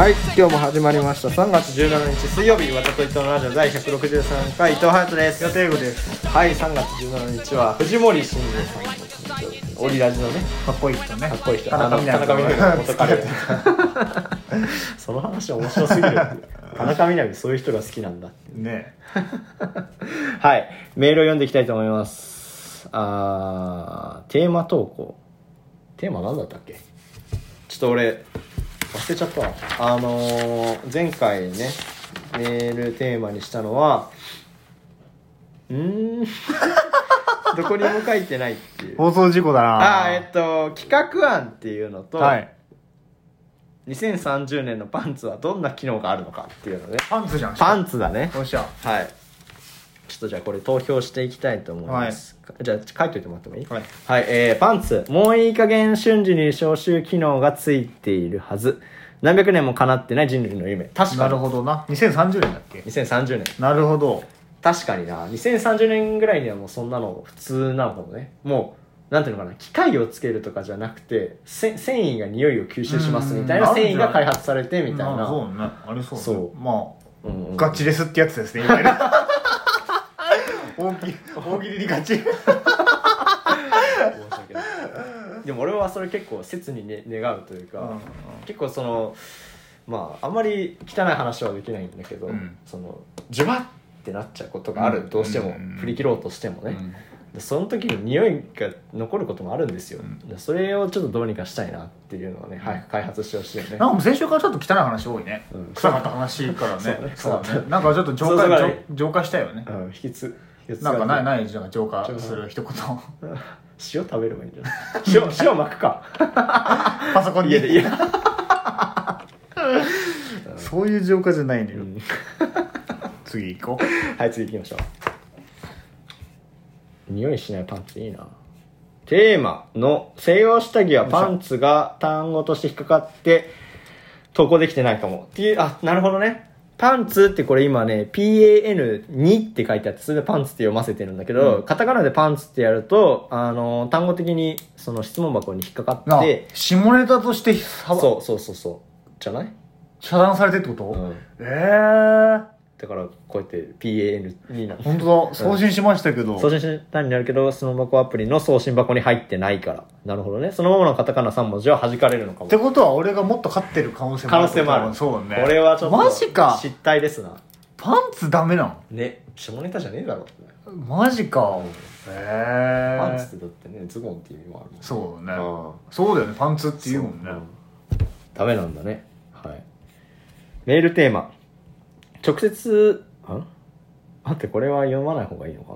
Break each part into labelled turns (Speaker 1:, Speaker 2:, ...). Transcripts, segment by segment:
Speaker 1: はい今日も始まりました。3月17日水曜日岩田と伊藤のラジオ第163回伊藤隼人です。
Speaker 2: 予定後です。
Speaker 1: はい3月17日は藤森慎吾さんの誕生日オリラジのね
Speaker 2: かっこいい人ね。
Speaker 1: かっこいい人。
Speaker 2: 田中みな実。
Speaker 1: 元彼。その話面白すぎる田中みな実そういう人が好きなんだ
Speaker 2: ね。
Speaker 1: はいメールを読んでいきたいと思います。あーテーマ投稿。テーマ何だったっけ？ちょっと俺忘れちゃったわ。あのー前回ねメールテーマにしたのはうーん。どこにも書いてないっていう。
Speaker 2: 放送事故だな。
Speaker 1: あーえっと企画案っていうのと、
Speaker 2: はい。
Speaker 1: 2030年のパンツはどんな機能があるのかっていうのね。
Speaker 2: パンツじゃん。
Speaker 1: パンツだね。
Speaker 2: よっしゃ。
Speaker 1: はいちょっとじゃあこれ投票していきたいと思います、じゃあ書いといてもらってもいい？
Speaker 2: はい、
Speaker 1: はい、えー、パンツ。もういい加減瞬時に招集機能がついているはず。何百年も叶ってない人類の夢。確か
Speaker 2: な
Speaker 1: に
Speaker 2: るほどな。2030年だっけ
Speaker 1: ？2030年。
Speaker 2: なるほど。
Speaker 1: 確かにな。2030年ぐらいにはもうそんなの普通なのかもね。もうなんていうのかな。機械をつけるとかじゃなくてせ繊維が匂いを吸収しますみたいな
Speaker 2: うん
Speaker 1: 繊維が開発されてみたいな。
Speaker 2: まあそうね。あれそうね。
Speaker 1: そう。
Speaker 2: ま
Speaker 1: うんうん
Speaker 2: あガチレスってやつですねいわゆる大喜利大喜利にガチ
Speaker 1: 申し訳ない。でも俺はそれ結構切に、ね、願うというか、
Speaker 2: うん。うん
Speaker 1: 結構そのまああんまり汚い話はできないんだけど、
Speaker 2: うん。
Speaker 1: そのジュワッってなっちゃうことがある、
Speaker 2: うん。
Speaker 1: どうしても、
Speaker 2: うん。
Speaker 1: 振り切ろうとしてもね、その時に匂いが残ることもあるんですよ、
Speaker 2: うん。
Speaker 1: でそれをちょっとどうにかしたいなっていうのをね、早く開発してほしいよね。
Speaker 2: なんかもう先週からちょっと汚い話多いね、
Speaker 1: うん。
Speaker 2: 臭かった話からね。
Speaker 1: そうね。
Speaker 2: なんかちょっと浄化浄浄化したよね。
Speaker 1: うん。引きつ
Speaker 2: なんかない
Speaker 1: い
Speaker 2: ないなんか浄化する一言。
Speaker 1: 塩食べればいいんじゃない？塩塩巻くか。
Speaker 2: パソコンに。
Speaker 1: 家で。いや、
Speaker 2: そういう浄化じゃないのよ、
Speaker 1: うん。
Speaker 2: 次行こう。
Speaker 1: はい次行きましょう。匂いしないパンツいいな。テーマの西洋下着はパンツが単語として引っかかって投稿できてないかも。っていうあなるほどねパンツってこれ今ね PAN2 って書いてあってそれでパンツって読ませてるんだけど、
Speaker 2: うん。
Speaker 1: カタカナでパンツってやるとあの単語的にその質問箱に引っかかって
Speaker 2: 下ネタとしてさ
Speaker 1: そうそうそうそう。じゃない、
Speaker 2: 遮断されてってこと、
Speaker 1: うん、
Speaker 2: ええー、
Speaker 1: だからこうやって PAN2 なの
Speaker 2: 本当だ送信しましたけど、
Speaker 1: 送信したになるけど、その箱アプリの送信箱に入ってないから。なるほどね。そのままのカタカナ3文字は弾かれるのかも
Speaker 2: っ。てことは俺がもっと勝ってる可能性も
Speaker 1: 可能性もある。
Speaker 2: そうね
Speaker 1: これはちょっと。
Speaker 2: マジか
Speaker 1: 失態ですな。
Speaker 2: パンツダメなの
Speaker 1: ね。下ネタじゃねえだろ。
Speaker 2: マジか
Speaker 1: うん
Speaker 2: へえ
Speaker 1: パンツってだってね、ズボンっていう意味もあるもんね
Speaker 2: そうね
Speaker 1: うん
Speaker 2: そうだよねパンツって言うもんね
Speaker 1: ダメなんだね。はい。メールテーマ。直接、ん？待って、これは読まない方がいいのか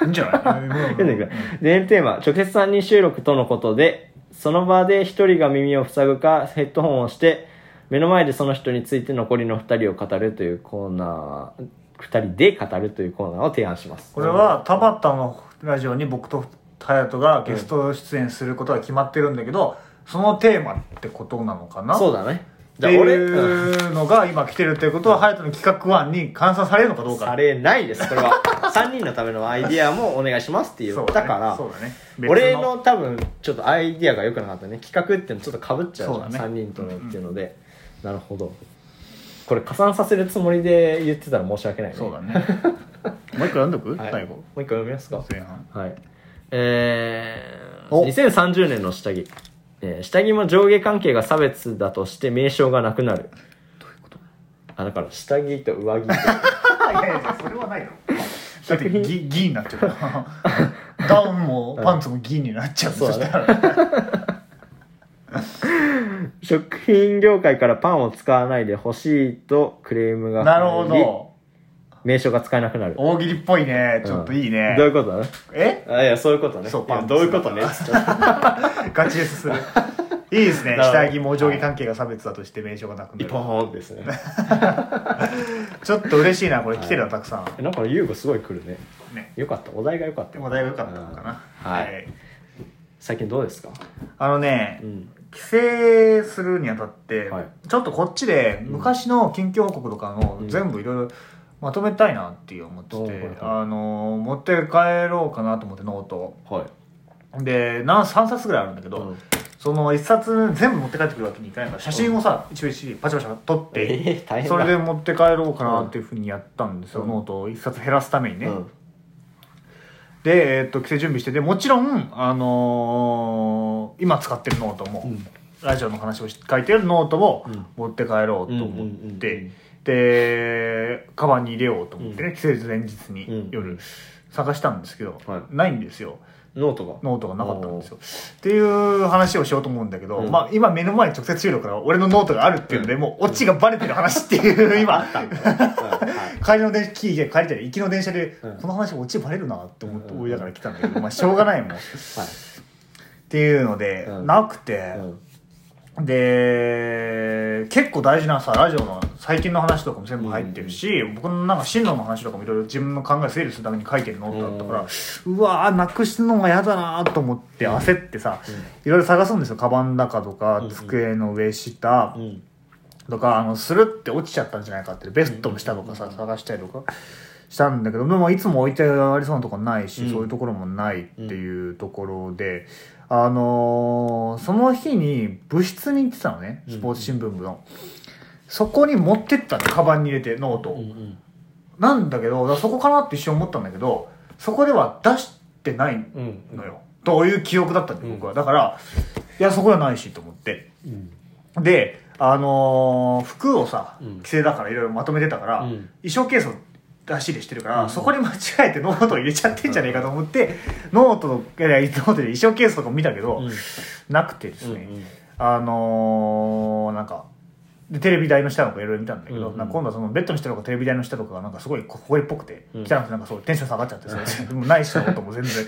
Speaker 1: な？い
Speaker 2: いんじゃない？
Speaker 1: 読んでくれ。メールテーマ、直接3人収録とのことで、その場で1人が耳を塞ぐか、ヘッドホンをして、目の前でその人について残りの2人を語るというコーナー、2人で語るというコーナーを提案します。
Speaker 2: これは田畑のラジオに僕と隼人がゲスト出演することが決まってるんだけど、そのテーマってことなのかな？
Speaker 1: そうだね。
Speaker 2: って
Speaker 1: じゃあ俺、
Speaker 2: いうのが今来てるっていうことは隼人の企画案に換算されるのかどうか。
Speaker 1: されないです、これは。3人のためのアイディアもお願いしますって言
Speaker 2: そう
Speaker 1: ったから、
Speaker 2: そうだね。
Speaker 1: 俺の多分ちょっとアイディアが良くなかったね。企画っていうのちょっとかぶっちゃうじゃん、
Speaker 2: ね。
Speaker 1: 3人とのっていうので、なるほど。これ加算させるつもりで言ってたら申し訳ないね。
Speaker 2: そうだね。もう一回読んどく、
Speaker 1: はい、
Speaker 2: 最後。
Speaker 1: もう一回読みますか。
Speaker 2: 前半。
Speaker 1: はい。えー、
Speaker 2: お。
Speaker 1: 2030年の下着、えー下着も上下関係が差別だとして名称がなくなる。どういうこと？あだから下着と上着。と
Speaker 2: いやいやそれはないのだってギギになっちゃう。ダウンもパンツもギになっちゃう、
Speaker 1: そうだ 食品業界からパンを使わないでほしいとクレームが
Speaker 2: なるほど
Speaker 1: 名称が使えなくなる。
Speaker 2: 大喜利っぽいね。ちょっといいね、
Speaker 1: どういうこと？
Speaker 2: え？
Speaker 1: あいやそういうことね。
Speaker 2: そうパン
Speaker 1: どういうことね？
Speaker 2: ガチレスする。いいですね。下着も上下関係が差別だとして名称がなく
Speaker 1: 一
Speaker 2: なる。
Speaker 1: 本ですね。
Speaker 2: ちょっと嬉しいなこれ。来てるなたくさん。
Speaker 1: えなんか優子すごい来るね。
Speaker 2: ね。
Speaker 1: よかった。お題がよかった。よ
Speaker 2: でもだいぶ良かったのかな。
Speaker 1: はい。最近どうですか？
Speaker 2: あのね
Speaker 1: うん。
Speaker 2: 帰省するにあたって、
Speaker 1: はい。
Speaker 2: ちょっとこっちで昔の近況報告とかの
Speaker 1: うん。
Speaker 2: 全部いろいろまとめたいなっていう思ってて、
Speaker 1: おーはいはい。
Speaker 2: あの持って帰ろうかなと思ってノートを。
Speaker 1: はい。
Speaker 2: で何3冊ぐらいあるんだけど、
Speaker 1: うん。
Speaker 2: その1冊全部持って帰ってくるわけにいかないから写真をさ一応一パチパチ撮って、
Speaker 1: えー
Speaker 2: それで持って帰ろうかなっていうふうにやったんですよ、
Speaker 1: うん。
Speaker 2: ノートを。1冊減らすためにね、
Speaker 1: うん。
Speaker 2: で、えーっと帰省準備しててもちろん、あのー今使ってるノートも、
Speaker 1: うん。
Speaker 2: ラジオの話をし書いてるノートも
Speaker 1: うん。
Speaker 2: 持って帰ろうと思っ
Speaker 1: うんうんうんう
Speaker 2: てカバンに入れようと思ってね、
Speaker 1: うん。
Speaker 2: 帰省前日
Speaker 1: うん。
Speaker 2: に夜探したんですけど、
Speaker 1: はい。
Speaker 2: ないんですよ。
Speaker 1: ノートが？
Speaker 2: ノートがなかったんですよ。っていう話をしようと思うんだけど、
Speaker 1: うん。
Speaker 2: まあ今目の前に直接収録から俺のノートがあるっていうので、もうオチがバレてる話っていう今
Speaker 1: は。い。
Speaker 2: 帰りの電車、帰り帰りたい行きの電車で、
Speaker 1: うん。
Speaker 2: この話オチバレるなって思って
Speaker 1: うん
Speaker 2: 思いながら来たんだけど、まあしょうがないもん。っ
Speaker 1: はい。
Speaker 2: ていうので、
Speaker 1: うん。
Speaker 2: なくて、
Speaker 1: うん
Speaker 2: で、結構大事なさ、ラジオの最近の話とかも全部入ってるし、僕のなんか進路の話とかもいろいろ自分の考え整理するために書いてるノートだったから、うわーなくすのが嫌だなと思って焦ってさ、いろいろ探すんですよ。カバンの中とか
Speaker 1: うん、
Speaker 2: 机の上下
Speaker 1: うん。
Speaker 2: とか、あの、スルって落ちちゃったんじゃないかって、ベストの下とかさ、探したりとかしたんだけど、でもいつも置いてありそうなとこないし、
Speaker 1: うん。
Speaker 2: そういうところもないっていうところで、あのーその日に部室に行ってたのね、スポーツ新聞部の。そこに持ってったの、カバンに入れて、ノートを。
Speaker 1: うんうん
Speaker 2: なんだけど、そこかなって一瞬思ったんだけど、そこでは出してない
Speaker 1: うん
Speaker 2: のよ。という記憶だったんで、僕は。だから、いや、そこはないしと思って。
Speaker 1: うん
Speaker 2: で、あのー服をさ
Speaker 1: うん、
Speaker 2: 帰省だからいろいろまとめてたから、
Speaker 1: うん
Speaker 2: 衣装ケースを出し入れしてるから、
Speaker 1: うん
Speaker 2: そこに間違えてノートを入れちゃってんじゃねえかと思って、ノートの、いやノートで衣装ケースとかも見たけど、
Speaker 1: うん。
Speaker 2: なくてですね、
Speaker 1: うんうん。
Speaker 2: あのーなんか、でテレビ台の下とかいろいろ見たんだけど、
Speaker 1: うんうん。
Speaker 2: なんか今度はそのベッドの下とかテレビ台の下とかがなんかすごいほこりっぽくて、
Speaker 1: うん。
Speaker 2: 汚くてなんかそうテンション下がっちゃってさ、でもないしなことも全然。っ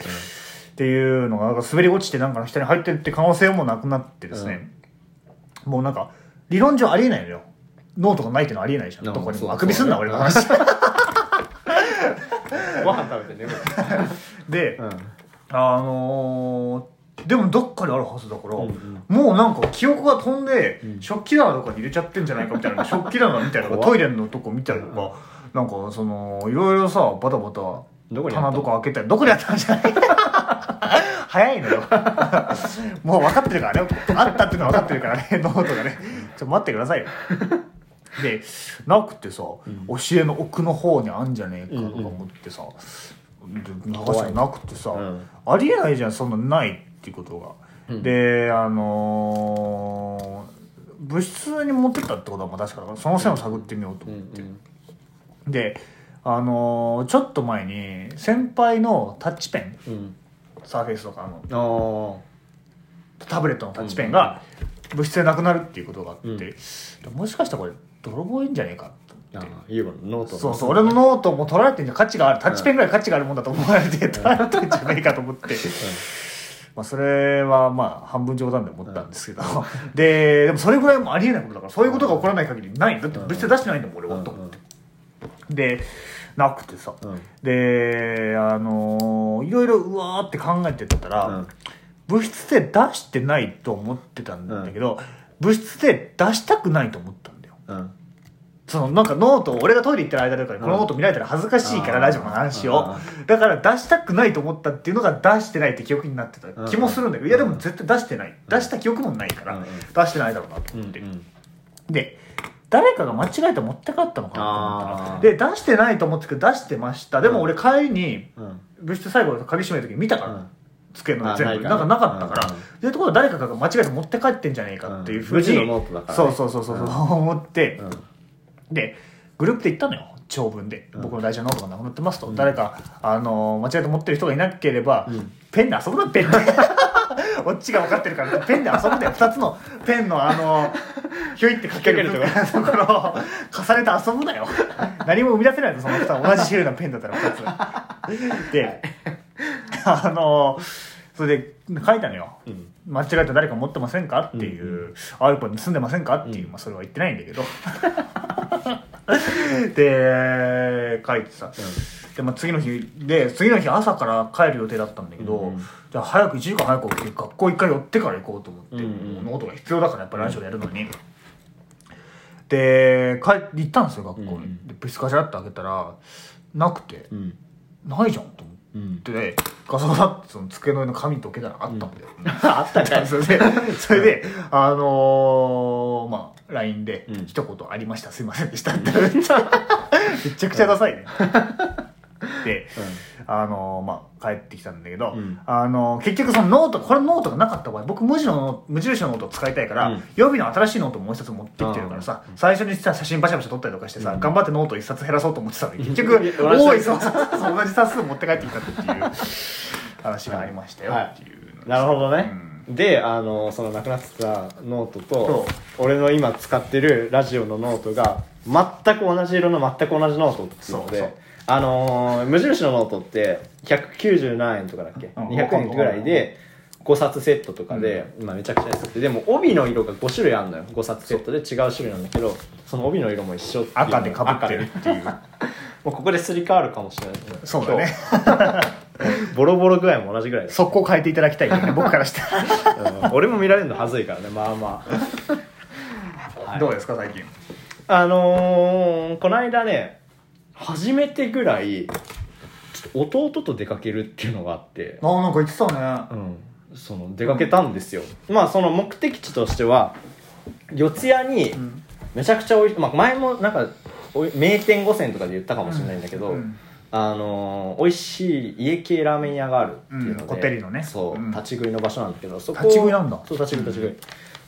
Speaker 2: ていうのがなんか滑り落ちてなんか下に入ってるって可能性もなくなってですね、もうなんか理論上ありえないのよ。ノートがないっていうのはありえないじゃん。
Speaker 1: あ
Speaker 2: どこにも。あくびすんな俺の話
Speaker 1: ご飯食べてね
Speaker 2: で、
Speaker 1: うん。
Speaker 2: あのーでもどっかにあるはずだから、
Speaker 1: うんうん。
Speaker 2: もうなんか記憶が飛んで、
Speaker 1: うん。
Speaker 2: 食器棚とかに入れちゃってんじゃないかみたいな 食器棚みたいなのがトイレのとこ見たりとか、なんかそのいろいろさバタバタ棚とか開けたりどこにあったんじゃない？早いのよ。もう分かってるからね。あったっていうのは分かってるからね。ノートがね。ちょっと待ってくださいよ。でなくてさ、教えの奥の方にあんじゃねえかとか思ってさ、で流したらなくてさ、
Speaker 1: うん
Speaker 2: ありえないじゃんそんなないっていうことが、
Speaker 1: うん。
Speaker 2: であのー部室に持ってったってことはまあ確かだからその線を探ってみようと
Speaker 1: うん
Speaker 2: 思って、
Speaker 1: うん
Speaker 2: であのーちょっと前に先輩のタッチペン
Speaker 1: うん。
Speaker 2: サーフェイスとかの
Speaker 1: あ
Speaker 2: タブレットのタッチペンが部室でなくなるっていうことがあって、もしかしたらこれ泥棒いいんじゃねえかと
Speaker 1: あいいわノート
Speaker 2: そうそう俺のノートも取られてんじゃん。価値があるタッチペンぐらい価値があるもんだと思われて取られてんじゃねえかと思って、まあそれはまあ半分冗談で思ったんですけど、ででもそれぐらいもありえないことだからそういうことが起こらない限りないだって部室出してないんだもん俺はと思って、でなくてさ、
Speaker 1: うん。
Speaker 2: であのーいろいろうわーって考えてったら、
Speaker 1: うん。
Speaker 2: 部室で出してないと思ってたんだけど、部室で出したくないと思っそのなんかノートを俺がトイレ行ってる間だからこの
Speaker 1: うん
Speaker 2: ノート見られたら恥ずかしいからラジオの話を。
Speaker 1: あ
Speaker 2: だから出したくないと思ったっていうのが出してないって記憶になってた
Speaker 1: うん
Speaker 2: 気もするんだけどいやでも絶対出してない。出した記憶もないから
Speaker 1: うん。
Speaker 2: 出してないだろうなと
Speaker 1: うん。
Speaker 2: 思ってで誰かが間違えて持って帰ったのかなと思ったらで出してないと思ってたけど出してました。でも俺帰りに
Speaker 1: うん。
Speaker 2: 部室最後鍵閉める時見たから、
Speaker 1: うん。
Speaker 2: 机の
Speaker 1: あ
Speaker 2: 全部。なんかなかったから、
Speaker 1: うん。うん
Speaker 2: でところで誰かが間違えて持って帰ってんじゃねえかっていうふうに、そうそうそうそう、
Speaker 1: うん
Speaker 2: 思って、
Speaker 1: うん
Speaker 2: でグループで行ったのよ長文で、
Speaker 1: うん。
Speaker 2: 僕の大事なノートがなくなってますと、
Speaker 1: うん。
Speaker 2: 誰か、あの間違えて持ってる人がいなければ、
Speaker 1: うん。
Speaker 2: ペンで遊ぶなペンで。こっちが分かってるからペンで遊ぶんだよ。2つのペンのあのひょいってかけるところ。を重ねて遊ぶなよ。何も生み出せないとその2つ同じ種類のペンだったら2つ。であのそれで書いたのよ。
Speaker 1: うん
Speaker 2: 間違えて誰か持ってませんかっていう、iPhone 盗ん。でませんかっていう、まあ、それは言ってないんだけど。で書いてさ、で、まあ、次の日で次の日朝から帰る予定だったんだけど、
Speaker 1: うん
Speaker 2: じゃあ早く1時間早く起きて学校一回寄ってから行こうと思って、
Speaker 1: うんうん。
Speaker 2: ノートが必要だからやっぱりラジオでやるのに、で帰って行ったんですよ学校に、
Speaker 1: うん
Speaker 2: でブスカチャって開けたらなくて、
Speaker 1: うん。
Speaker 2: ないじゃんと思って。
Speaker 1: うん。
Speaker 2: でガサガサってその机の上の紙とけたらあったんだよ、
Speaker 1: あったんかい
Speaker 2: それでそれであのー、まあ LINE で
Speaker 1: うん。
Speaker 2: 一言ありました、すいませんでしたってめっちゃ めちゃくちゃダサいねで、あのーまあ帰ってきたんだけど、
Speaker 1: うん。
Speaker 2: あのー結局そのノートこれノートがなかった場合僕無地の無印のノートを使いたいから、
Speaker 1: うん。
Speaker 2: 予備の新しいノートもう一つ持ってきてるからさ、最初にさ写真バシャバシャ撮ったりとかしてさ、
Speaker 1: うん。
Speaker 2: 頑張ってノート一冊減らそうと思ってたのに結局
Speaker 1: 同じ
Speaker 2: 多いそう同じ冊数持って帰ってきたっていう話がありましたよ
Speaker 1: はい
Speaker 2: ってい。う
Speaker 1: なるほどね、
Speaker 2: うん。
Speaker 1: であのそのなくなってたノートと
Speaker 2: そ
Speaker 1: 俺の今使ってるラジオのノートが全く同じ色の全く同じノート
Speaker 2: そうそう
Speaker 1: あのー無印のノートって190何円とかだっけ、
Speaker 2: うん
Speaker 1: 200円ぐらいで5冊セットとかで、今めちゃくちゃ安くて。でも帯の色が5種類あるのよ。5冊セットで違う種類なんだけどその帯の色も一緒
Speaker 2: 赤でかぶってるっていう。
Speaker 1: もうここですり替わるかもしれない
Speaker 2: そうだね。
Speaker 1: ボロボロ具合も同じぐらいだ
Speaker 2: 速攻変えていただきたいよね。僕からして
Speaker 1: うん。俺も見られるのはずいからね。まあまあ、は い
Speaker 2: どうですか最近？
Speaker 1: あのー、この間ね初めてぐらいちょっと弟と出かけるっていうのがあって、
Speaker 2: ああなんか言ってたね。
Speaker 1: うん、その出かけたんですよ、まあその目的地としては四谷に
Speaker 2: ん。
Speaker 1: めちゃくちゃおいしい、まあ、前もなんかおい名店五選とかで言ったかもしれないんだけど、
Speaker 2: うん。
Speaker 1: あのー、美味しい家系ラーメン屋があるっていうので、
Speaker 2: うん。こってりのね。
Speaker 1: そう、
Speaker 2: うん。
Speaker 1: 立ち食いの場所なんだけどそこ
Speaker 2: 立ち食いなんだ。
Speaker 1: そう立ち食い立ち食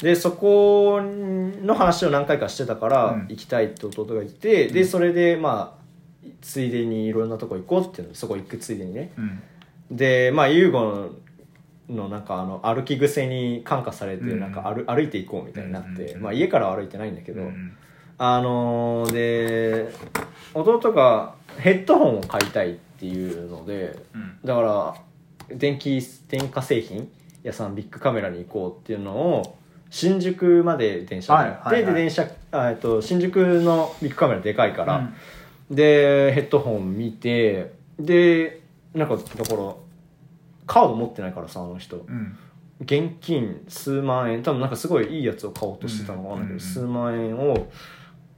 Speaker 1: い、でそこの話を何回かしてたから、
Speaker 2: うん。
Speaker 1: 行きたいって弟が言ってでそれでまあついでにいろんなとこ行こうっていうのでそこ行くついでにね。
Speaker 2: うん。
Speaker 1: でまあ優吾のなんかあの歩き癖に感化されて
Speaker 2: うん
Speaker 1: なん。か歩歩いていこうみたいになって、
Speaker 2: うん
Speaker 1: まあ、家からは歩いてないんだけど、
Speaker 2: うん
Speaker 1: あのーで弟がヘッドホンを買いたいっていうので
Speaker 2: うん。
Speaker 1: だから電気電化製品屋さんビッグカメラに行こうっていうのを新宿まで電車で行って、
Speaker 2: はいはいはい。
Speaker 1: で電車あえっと新宿のビッグカメラでかいから、でヘッドホン見てでなんかだからカード持ってないからさあの人。
Speaker 2: うん。
Speaker 1: 現金数万円。多分なんかすごいいいやつを買おうとしてたのかわかんないけど、
Speaker 2: うん
Speaker 1: 数万円を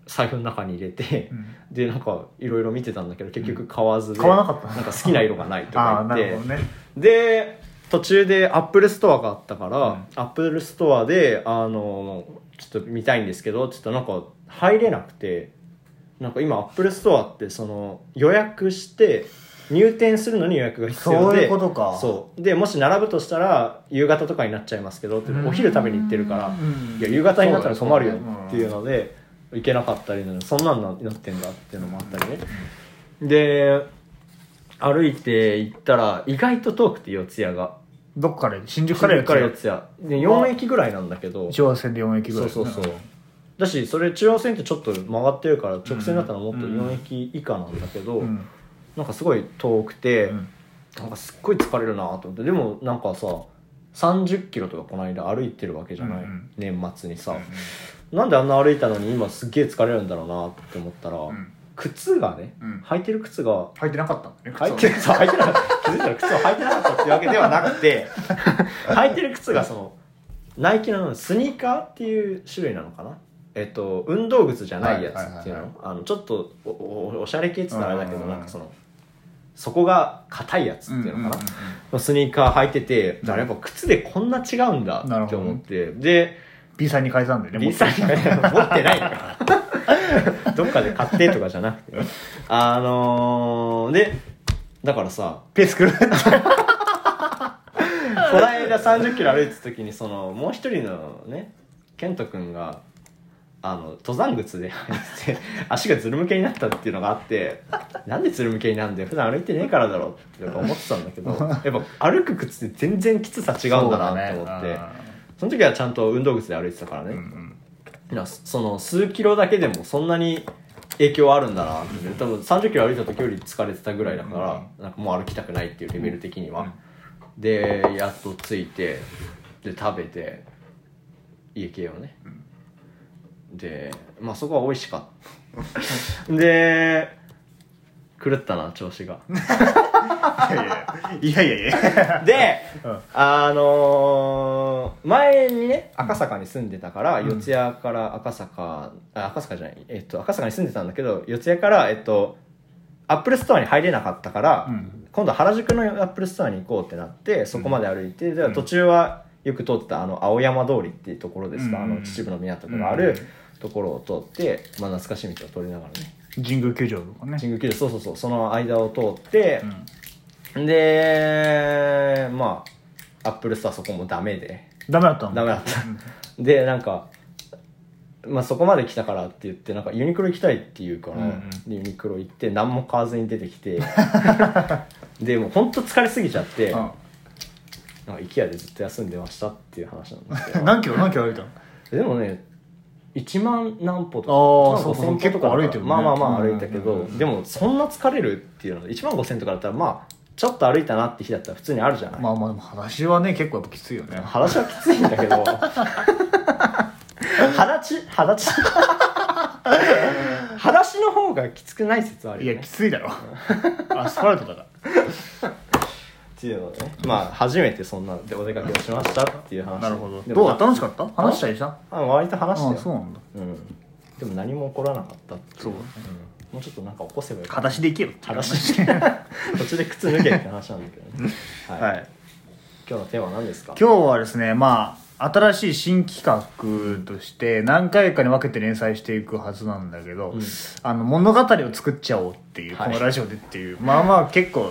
Speaker 1: 財布の中に入れて、
Speaker 2: うん。
Speaker 1: でなんかいろいろ見てたんだけど結局買わずで、
Speaker 2: 買わなかった。
Speaker 1: なんか好きな色がないとか言って。
Speaker 2: ね。
Speaker 1: で途中でアップルストアがあったから、
Speaker 2: うん。
Speaker 1: アップルストアであのちょっと見たいんですけどちょっとなんか入れなくてなんか今アップルストアってその予約して入店するのに予約が必要で
Speaker 2: そういうことか。
Speaker 1: そう。でもし並ぶとしたら夕方とかになっちゃいますけどって
Speaker 2: うん
Speaker 1: お昼食べに行ってるから
Speaker 2: うん
Speaker 1: いや夕方になったら困るよっていうので行けなかったりそんなんななってんだっていうのもあったりね。で歩いて行ったら意外と遠くて四谷が。
Speaker 2: どこから新宿
Speaker 1: 新
Speaker 2: から
Speaker 1: 宿から四谷。で4駅ぐらいなんだけど。
Speaker 2: 中央線で4駅ぐらい
Speaker 1: そうそうそうだしそれ中央線ってちょっと曲がってるから直線だったらもっと4駅以下なんだけど、
Speaker 2: うん。
Speaker 1: なんかすごい遠くて、
Speaker 2: うん。
Speaker 1: なんかすっごい疲れるなと思ってでもなんかさ30キロとかこの間歩いてるわけじゃない、
Speaker 2: うんうん。
Speaker 1: 年末にさ、なんであんな歩いたのに今すっげえ疲れるんだろうなって思ったら、
Speaker 2: ん。
Speaker 1: 靴がね、
Speaker 2: うん。
Speaker 1: 履いてる靴が
Speaker 2: 履いてなかったんだね。
Speaker 1: 履いてるそう履いてなかった気づい。たら靴を履いてなかったっていうわけではなくて 履いてる靴がそのナイキのスニーカーっていう種類なのかな？えっと運動靴じゃないやつっていうの、ちょっとおおおしゃれ系って言ったらあれだけど
Speaker 2: うん
Speaker 1: なんかその底が硬いやつっていうのかな、のスニーカー履いててだからやっぱ靴でこんな違うんだって思って、で
Speaker 2: B さんに変えたんだよね
Speaker 1: B さんに 持ってないか。らどっかで買ってとかじゃなくて。ねあのー、でだからさ
Speaker 2: ペースくる
Speaker 1: この間30キロ歩いてた時にそのもう一人のね健人君があの登山靴で入ってて足がずるむけになったっていうのがあってなんでずるむけになんだよ普段歩いてねえからだろってやっぱ思ってたんだけど やっぱ歩く靴って全然きつさ違うんだなって思ってそ,、の時はちゃんと運動靴で歩いてたからね、いやその数キロだけでもそんなに影響あるんだなって多分30キロ歩いた時より疲れてたぐらいだから、なんかもう歩きたくないっていうレベル的には、でやっと着いてで食べて家系をね、でまあそこは美味しかった。で狂ったな調子が。
Speaker 2: いやいやいや。いやいや
Speaker 1: で、
Speaker 2: うん。
Speaker 1: あのー前にね赤坂に住んでたから、四谷から赤坂あ赤坂じゃないえっと赤坂に住んでたんだけど四谷からえっとアップルストアに入れなかったから、
Speaker 2: うん。
Speaker 1: 今度原宿のアップルストアに行こうってなってそこまで歩いて、で途中はよく通ってたあの青山通りっていうところですか、
Speaker 2: うん。
Speaker 1: あの秩父宮とかあるところを通って、まあ、懐かしい道を通りながらね。
Speaker 2: 神宮球場とかね。
Speaker 1: 神宮球場そうそうそう。その間を通って、でまあアップルストアそこもダメで。
Speaker 2: ダメだったの？
Speaker 1: ダメだった。でなんか、まあ、そこまで来たからって言ってなんかユニクロ行きたいって言うから、
Speaker 2: うんうん。
Speaker 1: でユニクロ行って何も買わずに出てきて。でもう本当疲れすぎちゃって、なんか IKEA でずっと休んでましたっていう話なんですけ
Speaker 2: うん
Speaker 1: ど。
Speaker 2: 何キロ何キロ歩いたの？
Speaker 1: でもね1万何歩とか。
Speaker 2: あー
Speaker 1: 1
Speaker 2: そうそう
Speaker 1: 万5000歩とか
Speaker 2: 歩いてるね。
Speaker 1: まあまあまあ
Speaker 2: うん
Speaker 1: 歩いたけど、
Speaker 2: うん
Speaker 1: でもそんな疲れるっていうの1万5000とかだったらまあちょっと歩いたなって日だったら普通にあるじゃない、
Speaker 2: まあまあでも裸足はね結構やっぱきついよね。
Speaker 1: 話はきついんだけど。裸足裸足。裸足の方がきつくない説ある
Speaker 2: いや
Speaker 1: よね
Speaker 2: きついだろ。アスファルトだから
Speaker 1: っていうのでねまあ初めてそんなでお出かけをしましたっていう話。
Speaker 2: なるほど。どうだ楽しかった？話したりした？
Speaker 1: あ割と話したよ。
Speaker 2: あそうなんだ。
Speaker 1: うん。でも何も起こらなかったってい
Speaker 2: そう
Speaker 1: うん。もうちょっとなんか起こせばよかった。
Speaker 2: 裸足で行けよっていう
Speaker 1: 話。途中で靴脱げって話なんだけどね。はい、
Speaker 2: はい。
Speaker 1: 今日のテーマは何ですか？
Speaker 2: 今日はですねまあ新しい新企画として何回かに分けて連載していくはずなんだけど、
Speaker 1: ん。
Speaker 2: あの物語を作っちゃおうっていう、
Speaker 1: はい。
Speaker 2: このラジオでっていうまあまあ結構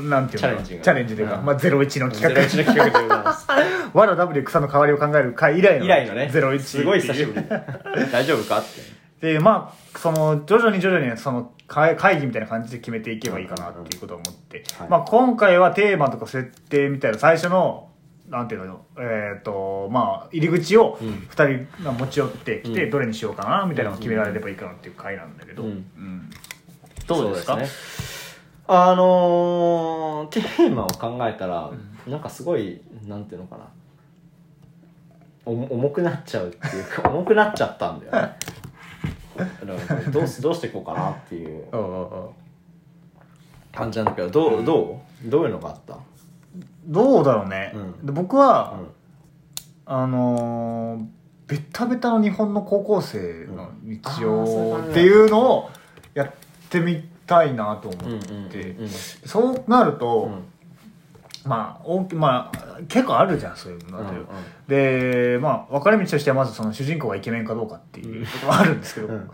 Speaker 2: うなんていうの？
Speaker 1: チャレンジが。
Speaker 2: チャレンジというか、
Speaker 1: うん。
Speaker 2: まあ、01の企
Speaker 1: ゼロ
Speaker 2: 画
Speaker 1: 一の企画でございます。
Speaker 2: わら W 草の代わりを考える回以来の
Speaker 1: 以来のね。
Speaker 2: 01
Speaker 1: すごい久しぶり。大丈夫か？って。
Speaker 2: でまあその徐々に徐々にその会会議みたいな感じで決めていけばいいかなっていうことを思って、
Speaker 1: はい。
Speaker 2: まあ、今回はテーマとか設定みたいな最初のなんていうのえっ、とまあ入り口を
Speaker 1: うん。
Speaker 2: 2人が持ち寄ってきて、
Speaker 1: うん。
Speaker 2: どれにしようかなみたいなのを決められればいいかなっていう回なんだけど、
Speaker 1: うん。
Speaker 2: うん。どうですか？
Speaker 1: ね。あのー、テーマを考えたら、なんかすごいなんていうのかな。重くなっちゃうっていうか 重くなっちゃったんだよね。どうすどうしていこうかなっていう。感じなんだけどどうどう？どういうのがあった？
Speaker 2: どうだろうね、
Speaker 1: うん。
Speaker 2: で僕は、
Speaker 1: うん。
Speaker 2: あのーベタベタの日本の高校生の日
Speaker 1: あーそういう感じ
Speaker 2: 常っていうのをやってみたいなと思
Speaker 1: うんうん
Speaker 2: って、
Speaker 1: うん。
Speaker 2: そうなると、
Speaker 1: うん。
Speaker 2: まあ大きまあ結構あるじゃんそういうの
Speaker 1: う。ん
Speaker 2: だって、でまあ分かれ道としてはまずその主人公がイケメンかどうかっていうことがあるんですけど、
Speaker 1: うん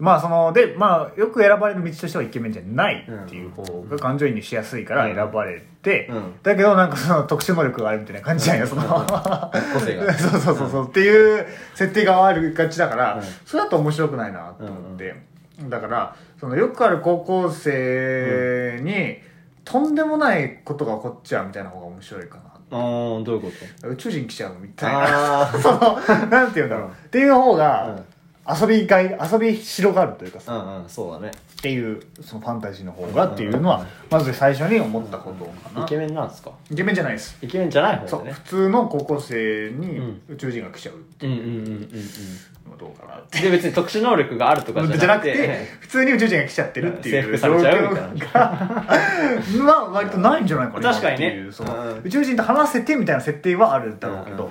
Speaker 2: まあそのでまあよく選ばれる道としてはイケメンじゃないっていう方
Speaker 1: うん
Speaker 2: が感情移入しやすいから選ばれて、
Speaker 1: うん
Speaker 2: だけどなんかその特殊能力があるみたいな感じじゃんよその
Speaker 1: 個性が
Speaker 2: そうそうそうそうっていう設定があるがちだから、
Speaker 1: うん
Speaker 2: それだと面白くないなと思って、だからそのよくある高校生に、とんでもないことが起こっちゃうみたいな方が面白いかな
Speaker 1: あーどういうこと？
Speaker 2: 宇宙人来ちゃうみたいな そのなんて言うんだろう、
Speaker 1: うん。
Speaker 2: っていう方
Speaker 1: うん。
Speaker 2: が遊びがい遊び広がるというかさ、っ
Speaker 1: うんうんそうだね。
Speaker 2: ていうそのファンタジーの方がっていうのはまず最初に思ったことかな、
Speaker 1: イケメンなんですか？
Speaker 2: イケメンじゃないです。
Speaker 1: イケメンじゃない
Speaker 2: そう
Speaker 1: 方でね
Speaker 2: 普通の高校生に
Speaker 1: うん
Speaker 2: 宇宙人が来ちゃうって
Speaker 1: う。んうんうんうんうん。
Speaker 2: いうどうかなって。
Speaker 1: で別に特殊能力があるとかじ
Speaker 2: じゃなく
Speaker 1: て
Speaker 2: て普通に宇宙人が来ちゃってるっていう
Speaker 1: 征服されちゃうみたいな。
Speaker 2: が まあ割とないんじゃないかな
Speaker 1: 確かにね。
Speaker 2: 宇宙人と話せてみたいな設定はあるだろうけど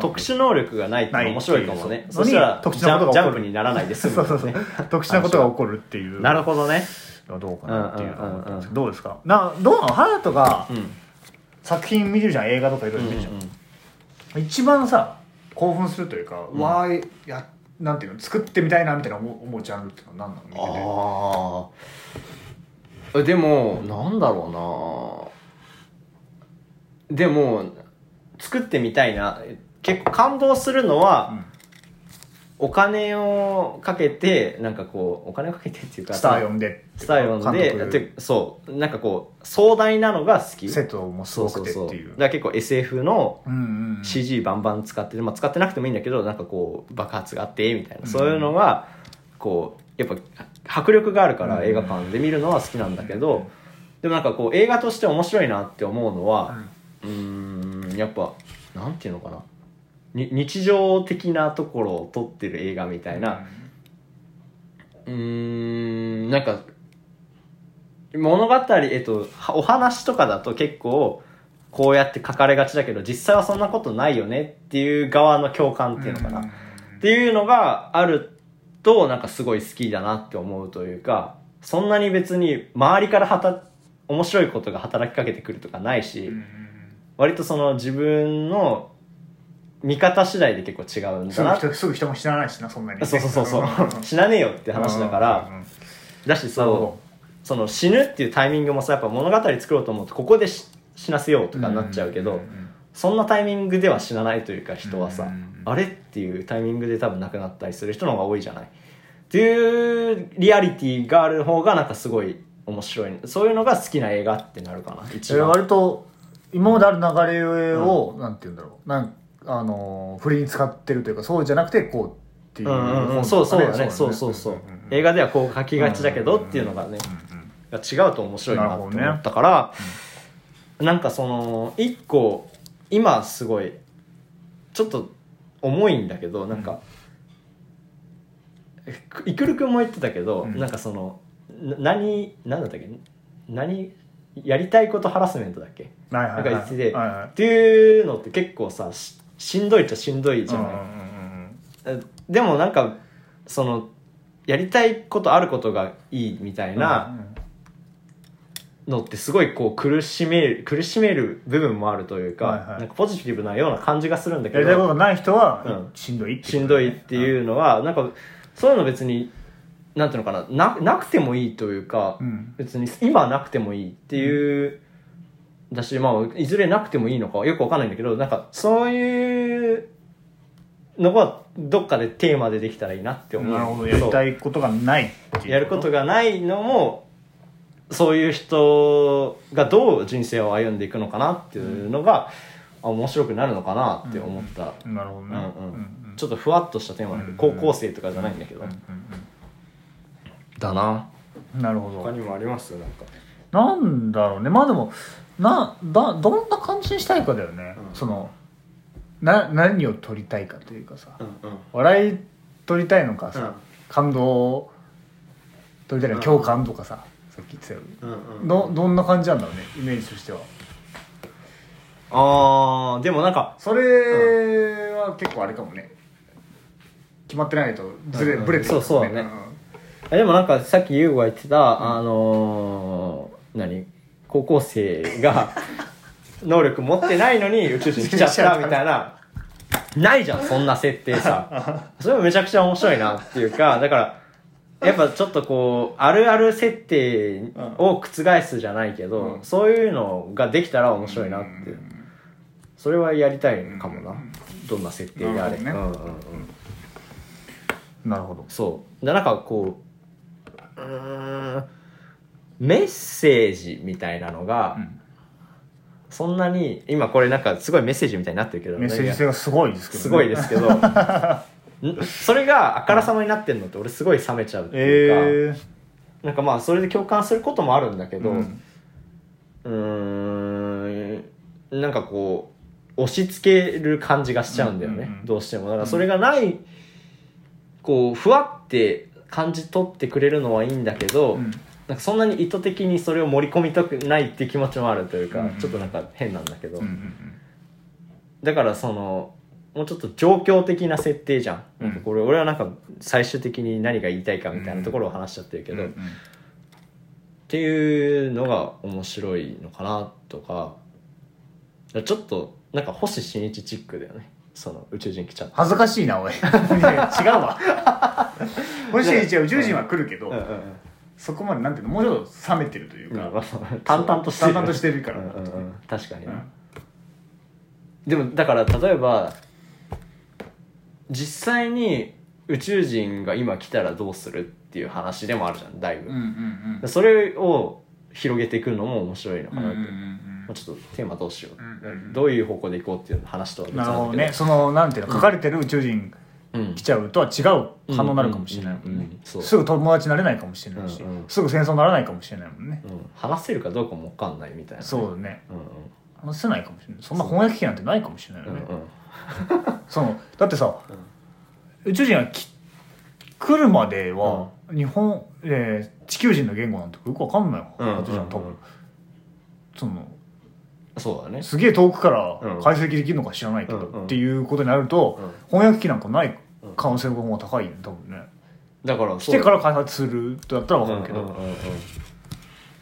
Speaker 1: 特殊能力がないって面白いかもね。そしたら
Speaker 2: 特殊
Speaker 1: ジ
Speaker 2: なことが起こる。
Speaker 1: ャンジャンプにならないで済む
Speaker 2: そうそうそう。
Speaker 1: ね
Speaker 2: 特殊なことが起こるっていう。
Speaker 1: なるほどね。
Speaker 2: どうかなっていうのは思ったんですけ
Speaker 1: うん。
Speaker 2: どどうですか？などうなの？隼人が
Speaker 1: うん。
Speaker 2: 作品見てるじゃん。映画とかいろいろ見てるじゃん。一番さ興奮するというか、
Speaker 1: ん。
Speaker 2: わーいやなんていうの作ってみたいなみたいな思う思うジャンルっていうのは何なの？見てて
Speaker 1: ああでもなんだろうな。でも作ってみたいな。結構感動するのは、
Speaker 2: うん
Speaker 1: お金をかけてなんかこうお金をかけてっていうか
Speaker 2: スター呼んで
Speaker 1: スター呼んでそう。なんかこう壮大なのが好き。
Speaker 2: セットもすごくてって
Speaker 1: そう。そうそう
Speaker 2: いう。
Speaker 1: だから結構 SF の CG バンバン使って、まあ、使ってなくてもいいんだけどなんかこう爆発があってみたいな、そういうのがこうやっぱ迫力があるから
Speaker 2: うん。
Speaker 1: 映画館で見るのは好きなんだけど、でもなんかこう映画として面白いなって思うのはうーんやっぱなんていうのかなに日常的なところを撮ってる映画みたいな、うーんなんか物語、えっと、はお話とかだと結構こうやって書かれがちだけど実際はそんなことないよねっていう側の共感っていうのかな、っていうのがあるとなんかすごい好きだなって思うというかそんなに別に周りからはた面白いことが働きかけてくるとかないし、割とその自分の見方次第で結構違うん
Speaker 2: すぐ
Speaker 1: だな
Speaker 2: 人すぐ人も知らないしなそんなにね。
Speaker 1: そうそうそうそう。
Speaker 2: うん。
Speaker 1: 死なねえよって話だから。
Speaker 2: うんうんうん
Speaker 1: だし
Speaker 2: なるほ
Speaker 1: そうその死ぬっていうタイミングもさやっぱ物語作ろうと思うとここでし死なせようとかになっちゃうけど、
Speaker 2: んんん
Speaker 1: そんなタイミングでは死なないというか人はさ、
Speaker 2: うんうんうん。
Speaker 1: あれっていうタイミングで多分亡くなったりする人の方が多いじゃない？っていうリアリティがある方がなんかすごい面白い。そういうのが好きな映画ってなるかな一
Speaker 2: えー
Speaker 1: 番、
Speaker 2: 割と今まである流れを、なんて言うんだろう。なんあのー振りに使ってるというかそうじゃなくてこうっていう
Speaker 1: うんうそうそうだね。そうそうそう、
Speaker 2: んんん。
Speaker 1: 映画ではこう書きがちだけどっていうのがね、
Speaker 2: うんう
Speaker 1: 違うと面白いなと思ったから、なんかその一個今すごいちょっと重いんだけどなんか、いくるくんも言ってたけど、
Speaker 2: うん。
Speaker 1: なんかそのな何何だったっけ？何やりたいことハラスメントだっけ？
Speaker 2: はいはいはい
Speaker 1: なんか言ってて、
Speaker 2: はいはい
Speaker 1: っていうのって結構さししんどいっちゃしんどいじゃない、でもなんかそのやりたいことあることがいいみたいなのってすごいこう苦しめる苦しめる部分もあるというか,、
Speaker 2: はいはい。
Speaker 1: なんかポジティブなような感じがするんだけど
Speaker 2: やりたいことがない人は、
Speaker 1: うん。
Speaker 2: しんどいって
Speaker 1: しんどいって
Speaker 2: う
Speaker 1: いうのはなんかそういうの別になんていうのかな？ななくてもいいというか、
Speaker 2: ん。
Speaker 1: 別に今なくてもいいっていう、だしまあいずれなくてもいいのかよくわかんないんだけどなんかそういうのがどっかでテーマでできたらいいなって思う。
Speaker 2: なるほど。やりたいことがないっていう
Speaker 1: やることがないのもそういう人がどう人生を歩んでいくのかなっていうのが、あ面白くなるのかなって思った、
Speaker 2: なるほどね、
Speaker 1: うんうん。
Speaker 2: うん
Speaker 1: ちょっとふわっとしたテーマだけど、
Speaker 2: うんうん。
Speaker 1: 高校生とかじゃないんだけど、
Speaker 2: うん
Speaker 1: だな
Speaker 2: うんなるほど。
Speaker 1: 他にもあります？なんか。
Speaker 2: なんだろうね。まあでもなだどんな感じにしたいかだよね、
Speaker 1: うん。
Speaker 2: そのな何を撮りたいかというかさ、
Speaker 1: うんうん。
Speaker 2: 笑い撮りたいのかさ、
Speaker 1: うん。
Speaker 2: 感動撮りたいのか
Speaker 1: うん。
Speaker 2: 共感とかさ、さっき言ってたように。
Speaker 1: うんうん。
Speaker 2: どどんな感じなんだろうねイメージとしては。
Speaker 1: あーでもなんか
Speaker 2: それは結構あれかもね。決まってないとずれ、
Speaker 1: うんうん。
Speaker 2: ブレてる
Speaker 1: そうそうだね。えでもなんかさっき優吾が言ってた、あのー何？高校生が 能力持ってないのに宇宙人来ちゃったみたいな。ないじゃんそんな設定さ。それもめちゃくちゃ面白いなっていうかだからやっぱちょっとこうあるある設定を覆すじゃないけど、
Speaker 2: うん。
Speaker 1: そういうのができたら面白いなって。それはやりたいかもな、どんな設定であれ、
Speaker 2: なるほどね。
Speaker 1: うんうんうん。
Speaker 2: なるほど。
Speaker 1: そう。でなんかこううーんメッセージみたいなのが、
Speaker 2: ん。
Speaker 1: そんなに今これなんかすごいメッセージみたいになってるけど
Speaker 2: メッセージ性がすごいですけど、ね、
Speaker 1: すごいですけど ん？それがあからさまになってんのって俺すごい冷めちゃうっていうか、
Speaker 2: え
Speaker 1: なんかまあそれで共感することもあるんだけ
Speaker 2: ー、
Speaker 1: ど、
Speaker 2: う
Speaker 1: うんーんなんかこう押し付ける感じがしちゃうんだよね、どうしても。だからそれがないこうふわって感じ取ってくれるのはいいんだけど、
Speaker 2: うん
Speaker 1: なんかそんなに意図的にそれを盛り込みたくないっていう気持ちもあるというか、
Speaker 2: うんうん。
Speaker 1: ちょっとなんか変なんだけど、
Speaker 2: うんうん
Speaker 1: だからそのもうちょっと状況的な設定じゃん,、
Speaker 2: うん。
Speaker 1: なんかこれ俺はなんか最終的に何が言いたいかみたいなところを話しちゃってるけど、
Speaker 2: うんうん。
Speaker 1: っていうのが面白いのかなとかちょっとなんか星新一チックだよね。その宇宙人来ちゃった
Speaker 2: 恥ずかしいなおい。違うわ。もし一応宇宙人は来るけど、
Speaker 1: うんうん
Speaker 2: そこまでなんていうのもうちょっと冷めてるというか、
Speaker 1: うん淡々としてる。
Speaker 2: 淡々としてるから、
Speaker 1: うんうんうん確かにな、
Speaker 2: うん。
Speaker 1: でもだから例えば実際に宇宙人が今来たらどうするっていう話でもあるじゃんだいぶ、
Speaker 2: うんうんうん。
Speaker 1: それを広げていくのも面白いのかなって、
Speaker 2: うんうん
Speaker 1: ちょっとテーマどうしよう、
Speaker 2: うんうん
Speaker 1: どういう方向でいこうっていう話とは別
Speaker 2: なるほど。
Speaker 1: なんだけ
Speaker 2: ね。そのなんていうの書かれてる宇宙人
Speaker 1: うん
Speaker 2: 来ちゃうとは違う反応になるかもしれないもんね。すぐ友達になれないかもしれないし、
Speaker 1: うんうん。
Speaker 2: すぐ戦争にならないかもしれないもんね、
Speaker 1: うん、話せるかどうかも分かんないみたいなね、
Speaker 2: そうだね。
Speaker 1: うんうん、
Speaker 2: 話せないかもしれない。そんな翻訳機なんてないかもしれないよね、
Speaker 1: うんう。ん
Speaker 2: そのだってさ、宇宙人がき来るまでは、日本、えー地球人の言語なんてよくわかんない
Speaker 1: うん
Speaker 2: はずじゃん多分、その
Speaker 1: そうだね。
Speaker 2: すげえ遠くから
Speaker 1: うん。
Speaker 2: 解析できるのか知らないけど、
Speaker 1: うんうん。
Speaker 2: っていうことになると、翻訳機なんかない可能性の方が高いよね多分ね。
Speaker 1: だから
Speaker 2: 来てから開発するとだったらわかるけど、
Speaker 1: うんうんうんうん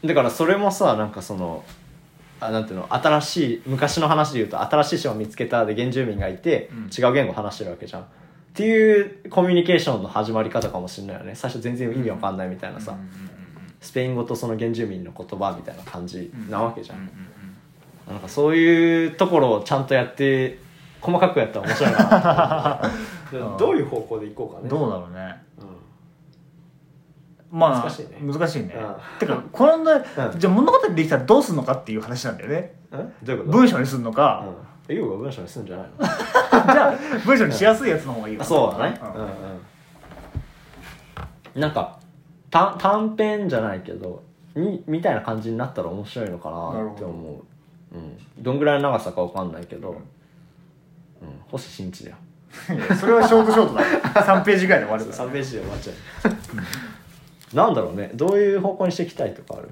Speaker 1: だからそれもさなんかそのあなんていうの新しい昔の話で言うと新しい島を見つけたで原住民がいて、
Speaker 2: うん。
Speaker 1: 違う言語話してるわけじゃん。っていうコミュニケーションの始まり方かもしれないよね。最初全然意味わかんないみたいなさ、スペイン語とその原住民の言葉みたいな感じなわけじゃん、なんかそういうところをちゃんとやって細かくやったら面白いな。と思ってどういう方向でいこうかね。
Speaker 2: どうだろうね。
Speaker 1: うん。
Speaker 2: まあ
Speaker 1: 難しいね。
Speaker 2: 難しいね。
Speaker 1: うん。
Speaker 2: てかこの、
Speaker 1: ん。
Speaker 2: じゃあ物語できたらどうするのかっていう話なんだよね。
Speaker 1: え？どういうこと？
Speaker 2: 文章にするのか、
Speaker 1: うん、え優が文章にするんじゃないの？
Speaker 2: じゃあ文章にしやすいやつの方がいいわ。
Speaker 1: あそうだね。
Speaker 2: ん。
Speaker 1: うんうん。なんか短短編じゃないけどにみたいな感じになったら面白いのかなって思う。うん。どんぐらいの長さかわかんないけど、うん、星新一だよ。
Speaker 2: それはショートショートだ。3ページぐらいで終わるから。
Speaker 1: 3ページで終わっちゃう。なんだろうね。どういう方向にしていきたいとかある？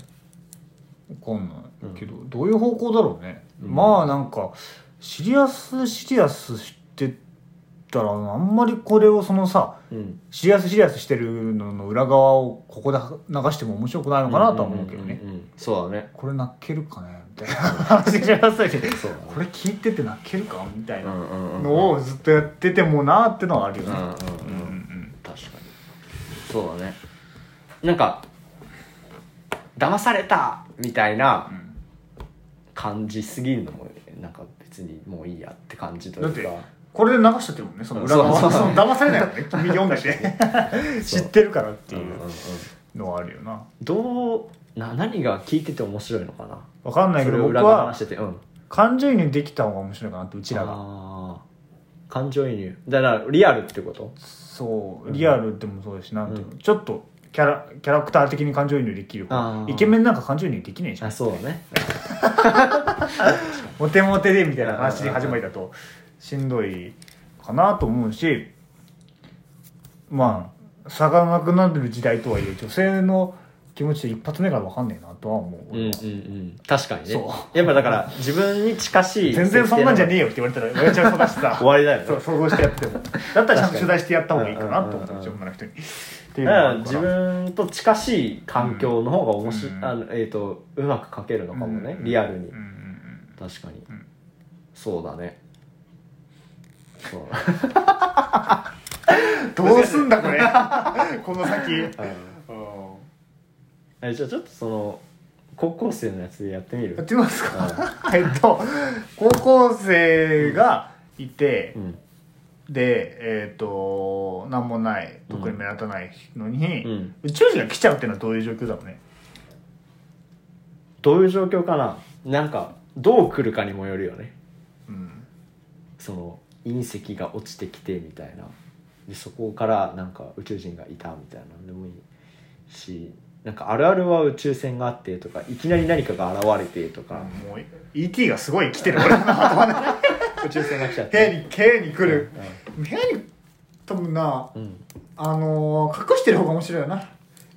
Speaker 2: わかんないけど、どういう方向だろうね、まあなんかシリアスシリアスしてたらあんまりこれをそのさ
Speaker 1: うん。
Speaker 2: シリアスシリアスしてるのの裏側をここで流しても面白くないのかなとは思うけどね、
Speaker 1: んんんそうだね。
Speaker 2: これ泣けるかね？みたいな。話しますけど
Speaker 1: そうだね。
Speaker 2: これ聞いてて泣けるか？みたいなのをずっとやっててもなってのはあるよね、
Speaker 1: うんうん確かに。そうだね。なんか騙されたみたいな
Speaker 2: うん。
Speaker 1: 感じすぎるのもなんか別にもういいやって感じというか
Speaker 2: これで流しちゃってるもんねその裏側。
Speaker 1: そ
Speaker 2: の騙されないもんね君読んだし 知ってるからっていう
Speaker 1: うんうんうん。
Speaker 2: のはあるよな。
Speaker 1: どうな何が聞いてて面白いのかな？
Speaker 2: わかんないけど僕は
Speaker 1: 裏で話してて。うん。
Speaker 2: 感情移入できた方が面白いかなってうちらが。
Speaker 1: 感情移入。だからリアルってこと？
Speaker 2: そうリアルでもそうだしなんていうのちょっとキャラキャラクター的に感情移入できるイケメンなんか感情移入できないじゃん
Speaker 1: あそうだね
Speaker 2: モテモテでみたいな話始まりだとしんどいかなと思うしまあ差がなくなってる時代とはいえ女性の気持ちで一発目から分かんねえなとは思う、
Speaker 1: うんうんうん。確かにね。
Speaker 2: そ
Speaker 1: やっぱだから自分に近しい
Speaker 2: 全然そんなんじゃねえ
Speaker 1: え
Speaker 2: よって言われたら言われちゃうそうだしさ。
Speaker 1: 終わりだよね。
Speaker 2: そう想像してやっても。だったらちゃんと取材してやった方がいいかなと思った女の人に。
Speaker 1: だから自分と近しい環境の方が面白い、
Speaker 2: うん。
Speaker 1: あのえー、とうまく書けるのかもね、
Speaker 2: うん
Speaker 1: リアルに、
Speaker 2: うんうん
Speaker 1: 確かに、
Speaker 2: ん。
Speaker 1: そうだね
Speaker 2: どうすんだこれ。この先。うん。
Speaker 1: えじゃあちょっとその高校生のやつでやってみる？
Speaker 2: やってみますか？えっと高校生がいて、
Speaker 1: うん。
Speaker 2: でえっ、と何もない特に目立たないのに、
Speaker 1: うん。
Speaker 2: 宇宙人が来ちゃうっていうのはどういう状況だろうね？
Speaker 1: どういう状況かな？なんかどう来るかにもよるよね。
Speaker 2: うん。
Speaker 1: その隕石が落ちてきてみたいな。でそこからなんか宇宙人がいたみたいなのでもいいしなんかあるあるは宇宙船があってとかいきなり何かが現れてとか、
Speaker 2: もう ET がすごい来てる
Speaker 1: 宇宙船が来ちゃっ
Speaker 2: 部屋
Speaker 1: て
Speaker 2: に部屋に来る、部屋に多分な
Speaker 1: うん、うん
Speaker 2: あのー隠してる方が面白いよな。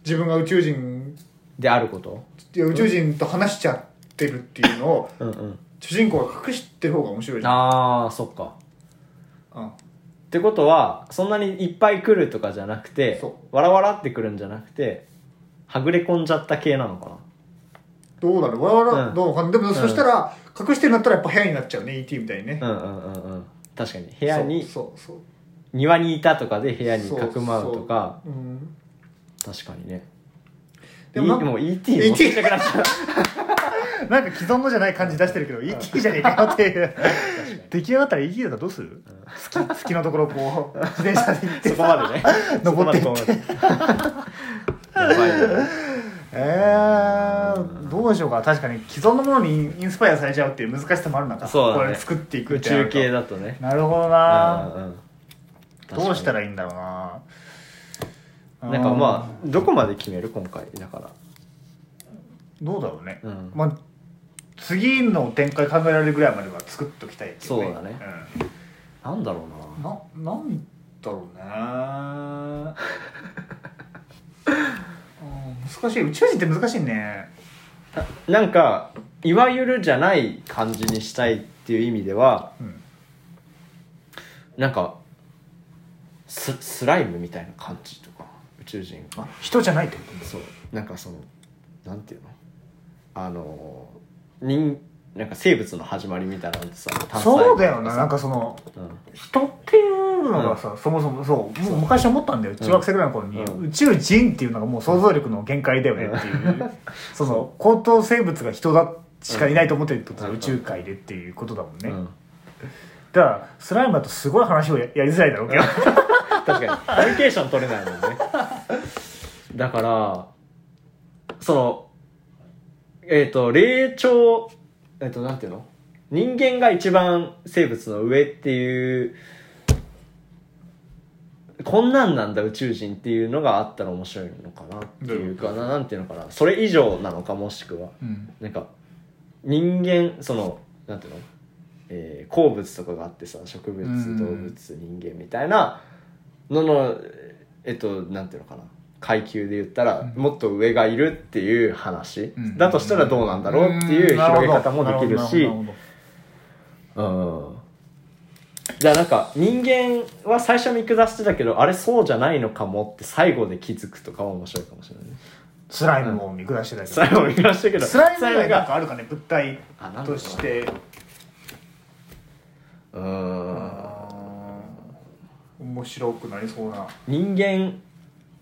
Speaker 2: 自分が宇宙人。
Speaker 1: であること？
Speaker 2: いや宇宙人と話しちゃってるっていうのを
Speaker 1: うん。うん。
Speaker 2: 主人公が隠してる方が面白いじゃん。
Speaker 1: ああそっか
Speaker 2: うん。
Speaker 1: ってことはそんなにいっぱい来るとかじゃなくて
Speaker 2: そ
Speaker 1: わらわらって来るんじゃなくてはぐれ込んじゃった系なのかな？
Speaker 2: どうだろうわらわら、
Speaker 1: うん。
Speaker 2: どうかなでも、
Speaker 1: ん。
Speaker 2: そしたら隠してるんだったらやっぱ部屋になっちゃうね ET みたいにね、
Speaker 1: うんうんうんうん。確かに。部屋に
Speaker 2: そうそう。
Speaker 1: 庭にいたとかで部屋に
Speaker 2: そう
Speaker 1: かくまうとか。
Speaker 2: そうう。ん。
Speaker 1: 確かにね。
Speaker 2: でも
Speaker 1: もう ET 持ってきたくなっちゃう
Speaker 2: なんか既存のじゃない感じ出してるけど ET じゃねえかよっていう。出来上がったら ET だったらどうする？月月のところこう自転車で行って。
Speaker 1: そこまでね。
Speaker 2: 登っていって。えー、どうでしょうか？確かに既存のものにインスパイアされちゃうっていう難しさもある中
Speaker 1: そうだね。
Speaker 2: これ作っていく
Speaker 1: 宇
Speaker 2: ってなると。
Speaker 1: 宙系だとね。
Speaker 2: なるほど
Speaker 1: うん
Speaker 2: な
Speaker 1: うん。
Speaker 2: どうしたら
Speaker 1: い
Speaker 2: いいんだろうな。
Speaker 1: なんかまあどこまで決める？今回。だから。
Speaker 2: どうだろうね、
Speaker 1: うん。
Speaker 2: まあ次の展開考えられるぐらいまでは作っときたいけど
Speaker 1: そうだね。なんだろうな。
Speaker 2: うん、ななんだろうね。う ん難しい。宇宙人って難しいね。
Speaker 1: なんかいわゆるじゃない感じにしたいっていう意味では
Speaker 2: うん。
Speaker 1: なんかススライムみたいな感じとか宇宙人
Speaker 2: あ人じゃないってこと
Speaker 1: そう。なんかそのなんていうの？あの人なんか生物の始まりみたいなのってさ
Speaker 2: そうだよななんかその
Speaker 1: うん。
Speaker 2: 人っていうのがさ、そもそもそうもう昔思ったんだよ。中学生ぐらいの頃に、
Speaker 1: うん。
Speaker 2: 宇宙人っていうのがもう想像力の限界だよねっていう、その高等生物が人だしかいないと思ってるってことは
Speaker 1: うん。
Speaker 2: 宇宙界でっていうことだもんね、
Speaker 1: うん。
Speaker 2: だからスライムだとすごい話をややりづらいだろうけど。
Speaker 1: 確かに。コミュニケーション取れないもんね。だからそのえっ、と霊長えっ、となんていうの？人間が一番生物の上っていうこんなんなんだ宇宙人っていうのがあったら面白いのかなっていうかななんていうのかなそれ以上なのかもしくは
Speaker 2: うん。
Speaker 1: なんか人間そのなんていうの、えー鉱物とかがあってさ植物
Speaker 2: うん。
Speaker 1: 動物人間みたいなののえっとなんていうのかな？階級で言ったら、もっと上がいるっていう話、
Speaker 2: うん。
Speaker 1: だとしたらどうなんだろうっていう広げ方もできるし。うん。じゃあなんか人間は最初見下してたけどあれそうじゃないのかもって最後で気づくとかは面白いかもしれないね。
Speaker 2: スライムを見下してたけど、
Speaker 1: 最後見下してたけど。
Speaker 2: スライム
Speaker 1: が
Speaker 2: かあるかね物体として。
Speaker 1: うーん。
Speaker 2: 面白くなりそうな。
Speaker 1: 人間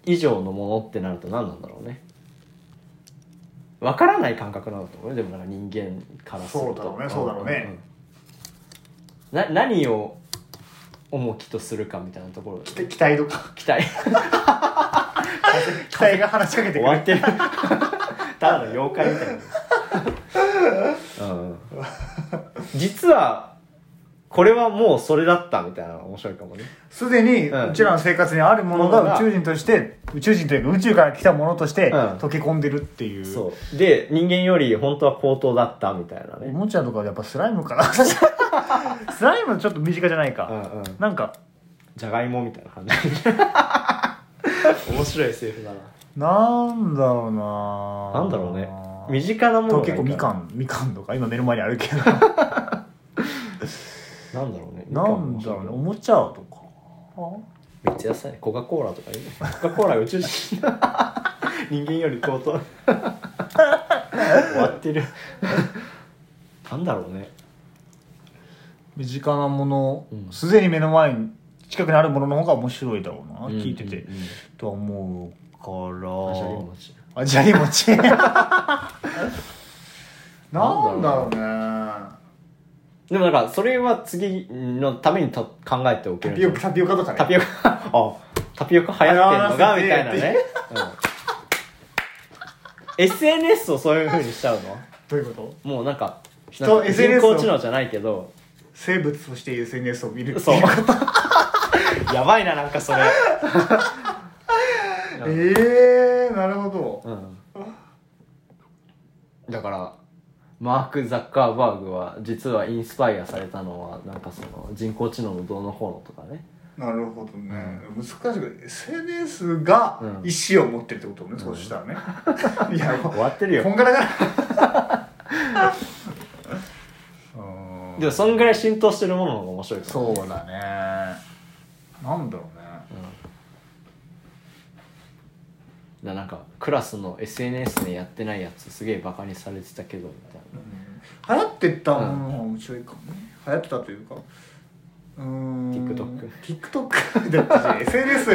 Speaker 1: 以上のものってなると何なんだろうね。わからない感覚なんだと思うよでもなんか人間からすると。
Speaker 2: そうだろうねそうだろうね。
Speaker 1: んんな何を重きとするかみたいなところで
Speaker 2: 期待とか。
Speaker 1: 期待。
Speaker 2: 期待が話しかけてくる。
Speaker 1: 終わってる。ただの妖怪みたいな、うん、実はこれはもうそれだったみたいなのが面白いかもね。
Speaker 2: すでに
Speaker 1: うん。
Speaker 2: うちらの生活にあるもの
Speaker 1: が
Speaker 2: が。宇宙人として宇宙人というか宇宙から来たものとして
Speaker 1: うん。
Speaker 2: 溶け込んでるっていう、
Speaker 1: そう。で人間より本当は高等だったみたいな
Speaker 2: お
Speaker 1: ね
Speaker 2: もちゃとかでやっぱスライムかな。スライムちょっと身近じゃないか、
Speaker 1: うんうん。
Speaker 2: なんか
Speaker 1: じゃがいもみたいな感じ。面白いセリフだな。
Speaker 2: なんだろうな。
Speaker 1: なんだろうね。身近なものがいい
Speaker 2: 結構みか
Speaker 1: か
Speaker 2: んみかんとか今目の前にあるけど
Speaker 1: なんだろうね。
Speaker 2: なんだろうね。おもちゃとか。
Speaker 1: めっちゃ安い。コカ・コーラとかいいね。コカ・コーラが宇宙人。人間より高等。終わってる。なんだろうね。
Speaker 2: 身近なもの
Speaker 1: うん。
Speaker 2: すで、に目の前に近くにあるものの方が面白いだろうな、
Speaker 1: うん
Speaker 2: 聞いてて、
Speaker 1: うんうん。
Speaker 2: とは思うから。
Speaker 1: あじゃ
Speaker 2: り餅なんだろうね
Speaker 1: でもなんかそれは次のためにと考えておけるんじゃない
Speaker 2: タピオカタピオカとかね。
Speaker 1: タピオカ。あタピオカ流行ってんのがみたいなね、うん、SNS をそういう風にしちゃうの？
Speaker 2: どういうこと？
Speaker 1: もうなんか
Speaker 2: 人
Speaker 1: なんか
Speaker 2: SNS
Speaker 1: 人
Speaker 2: を
Speaker 1: 工知能じゃないけど。
Speaker 2: 生物として SNS を見る
Speaker 1: そう。やばいななんかそれ。
Speaker 2: え えー、なるほど。
Speaker 1: うん。だからマーク・ザッカーバーグは実はインスパイアされたのはなんかその人工知能のどうのこうのとかね。
Speaker 2: なるほどね、難しい SNS が
Speaker 1: うん。
Speaker 2: 意思を持ってるってことね、そうしたらね。いやもう
Speaker 1: 終わってるよ。
Speaker 2: こんがらが
Speaker 1: でもそんぐらい浸透してるものの方が面白いかも
Speaker 2: そうだね。なんだろうね
Speaker 1: なんかクラスの SNS でやってないやつすげえバカにされてたけどみたいな。
Speaker 2: 流行ってたものが面白いかもね。流行ってたというか。うーん。
Speaker 1: TikTok
Speaker 2: TikTok だって SNS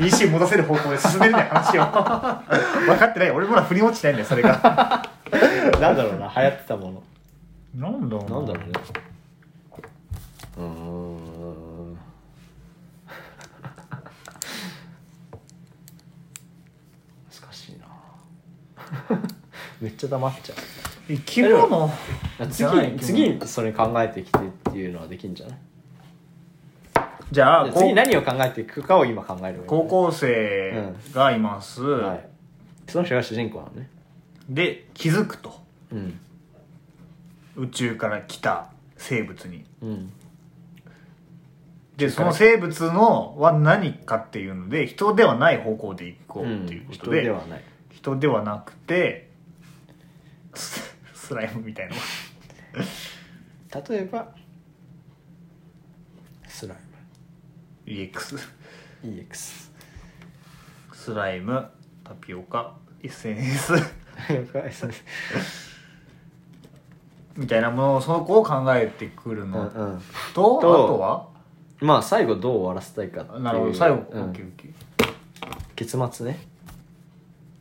Speaker 2: に意思持たせる方向で進めるね話を。分かってない。俺まだ振り落ちないんだよそれが。
Speaker 1: なんだろうな流行ってたもの。
Speaker 2: なんだろう
Speaker 1: なんだろうね。うーん難しいな めっちゃ黙っちゃ
Speaker 2: 生き物？
Speaker 1: う
Speaker 2: じゃない
Speaker 1: 次次にそれ考えてきてっていうのはできるんじゃない？
Speaker 2: じゃあ
Speaker 1: 次何を考えていくかを今考える
Speaker 2: 高校生がいます、
Speaker 1: はい。その人が主人公なのね。
Speaker 2: で気づくと。
Speaker 1: うん。
Speaker 2: 宇宙から来た生物に。
Speaker 1: うん。
Speaker 2: でその生物のは何かっていうので人ではない方向で行こうっていうことで,、
Speaker 1: 人ではない
Speaker 2: 人ではなくてス スライムみたいな。
Speaker 1: 例えばスライ
Speaker 2: EX
Speaker 1: ム EX
Speaker 2: スライムタピオカ SNS みたいなものをそこを考えてくる
Speaker 1: うん
Speaker 2: の
Speaker 1: うん。
Speaker 2: と、
Speaker 1: と
Speaker 2: あとは？
Speaker 1: まあ最後どう終わらせたいかっていう。
Speaker 2: なるほど最後、
Speaker 1: うん。結末ね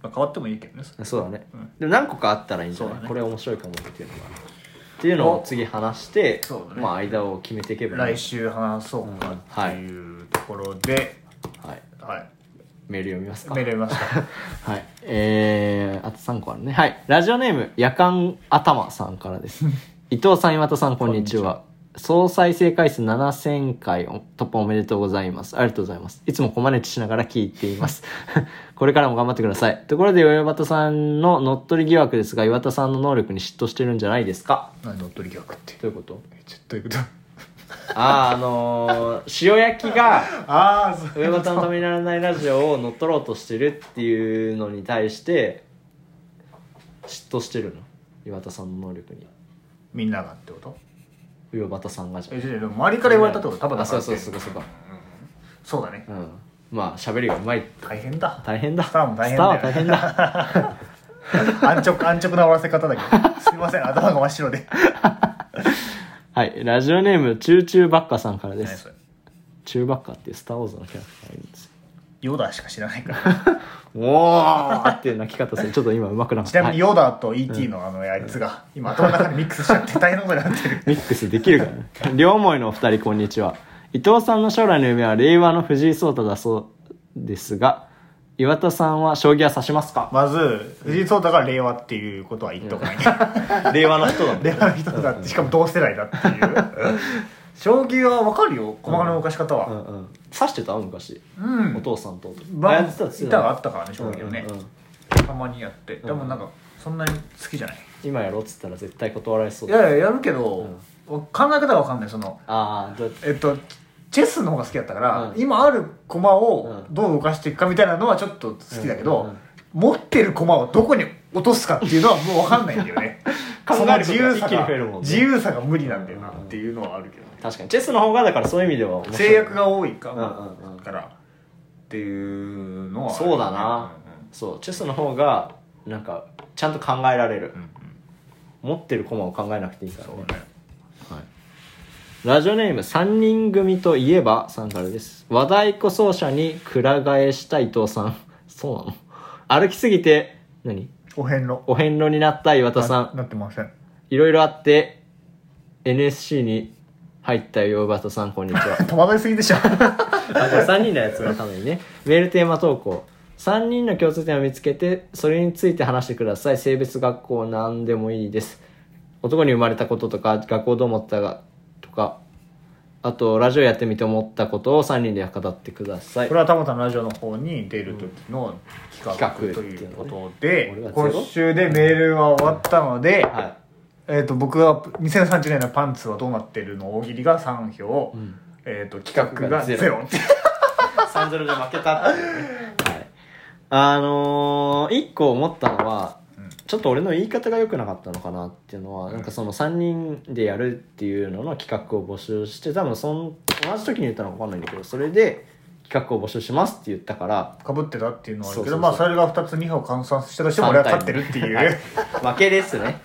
Speaker 2: まあ変わってもいいけどね
Speaker 1: そうだね、
Speaker 2: うん。
Speaker 1: でも何個かあったらいいんじゃない、
Speaker 2: ね。
Speaker 1: これ面白いかもっていうのが。っていうのを次話して、
Speaker 2: ね。
Speaker 1: まあ間を決めていけばいい
Speaker 2: 来週話そうかっていうところで、
Speaker 1: はい。
Speaker 2: はい。
Speaker 1: メール読みますか。
Speaker 2: メール読みますか。
Speaker 1: はい。えー、あと3個あるね。はい。ラジオネーム、夜間頭さんからです。伊藤さん、岩田さん、こんにちは。総再生回数7000回突破おめでとうございます。ありがとうございます。いつもコマネチしながら聞いています。これからも頑張ってください。ところで、岩田さんの乗っ取り疑惑ですが、岩田さんの能力に嫉妬してるんじゃないですか？
Speaker 2: 何乗っ取り疑惑って？
Speaker 1: どういうこと？
Speaker 2: えちょっとどういうこと？
Speaker 1: あー、あのー、塩焼きが、
Speaker 2: ああ
Speaker 1: 上端のためにならないラジオを乗っ取ろうとしてるっていうのに対して嫉妬してるの？岩田さんの能力に
Speaker 2: みんながってこと？
Speaker 1: 上端さんがじゃん。
Speaker 2: えでも周りから言われたってこと？多分
Speaker 1: あそうそうそうそうか。
Speaker 2: そうだね。
Speaker 1: うん。まあ喋りがうまい。
Speaker 2: 大変だ。
Speaker 1: 大変だ。
Speaker 2: スターも大変
Speaker 1: スターは大変だ。
Speaker 2: 安直安直な終わらせ方だけど。すみません。頭が真っ白で。
Speaker 1: はい。ラジオネームチューチューバッカさんからです。
Speaker 2: 何それ？
Speaker 1: チューバッカっていうスター・ウォーズのキャラクターがいるんですよ
Speaker 2: ヨダしか知らないから。
Speaker 1: おーっていう泣き方する。ちょっと今うまくなかった。
Speaker 2: ちなみにヨダと ET のあのあいつが今頭の中でミックスしちゃって大変なことになってる。
Speaker 1: ミックスできるからね。両思いのお二人、こんにちは。伊藤さんの将来の夢は令和の藤井聡太だそうですが、岩田さんは将棋は指しますか？
Speaker 2: まず藤井聡太が令和っていうことは言っとかない。ね
Speaker 1: 令和の人だ
Speaker 2: 令和の人だってしかも同世代だっていう将棋は分かるよ細かな動かし方は。
Speaker 1: うんうん。指してた昔。
Speaker 2: うん、
Speaker 1: お父さんと。
Speaker 2: まあ、
Speaker 1: やってたっつって
Speaker 2: 板があったからね将棋をね、
Speaker 1: うんうん
Speaker 2: たまにやって。でもなんかそんなに好きじゃない。
Speaker 1: 今やろうっつったら絶対断られそう。
Speaker 2: いやいややるけど、考え方が分かんないその
Speaker 1: ああ、どうやって？
Speaker 2: えっとチェスの方が好きだったから、
Speaker 1: うん。
Speaker 2: 今ある駒を
Speaker 1: うん。
Speaker 2: どう動かしていくかみたいなのはちょっと好きだけど、
Speaker 1: うんうん。
Speaker 2: 持ってる駒をどこに落とすかっていうのはもう分かんないんだよね。
Speaker 1: 考え
Speaker 2: その
Speaker 1: ること
Speaker 2: 自由さ
Speaker 1: が一気に
Speaker 2: が
Speaker 1: 増えるもんね。
Speaker 2: 自由さが無理なんだよなっていうのはあるけど。ね
Speaker 1: 確かに。チェスの方が、だからそういう意味では
Speaker 2: 制約が多いか
Speaker 1: うんうんうん
Speaker 2: からっていうのはある
Speaker 1: そうだな。そう、チェスの方が、なんか、ちゃんと考えられる
Speaker 2: うん。うん
Speaker 1: 持ってる駒を考えなくていいからね
Speaker 2: そう。だね
Speaker 1: ラジオネーム3人組といえばさんからです。和太鼓奏者にくら替えした伊藤さん。そうなの歩きすぎて、何？
Speaker 2: お遍路
Speaker 1: お遍路になった岩田さん。
Speaker 2: なってません
Speaker 1: いろいろあって、NSC に入った岩田さん、こんにちは。
Speaker 2: 戸惑いすぎでしょ
Speaker 1: あこれ3人のやつのためにね。メールテーマ投稿。3人の共通点を見つけて、それについて話してください。性別学校なんでもいいです。男に生まれたこととか、学校どう思ったかとか、あと、ラジオやってみて思ったことを3人で語ってください
Speaker 2: こ。れはたまたまラジオの方に出る時の企画ということで今週でメールは終わったので、
Speaker 1: は
Speaker 2: えー、と僕は2030年のパンツはどうなってるの大喜利が3票、えー、と企画がゼロ
Speaker 1: い。3-0 で負けたっていうね。はい。あのー、1個思ったのは、ちょっと俺の言い方が良くなかったのかなっていうのは、なんかその3人でやるっていうのの企画を募集して、多分そん同じ時に言ったのか分かんないんだけど、それで企画を募集しますって言ったから、
Speaker 2: かぶってたっていうのはあるけどまあそれが2つ2票換算したとしても俺は勝ってるっていう、
Speaker 1: はい。負けですね。はい。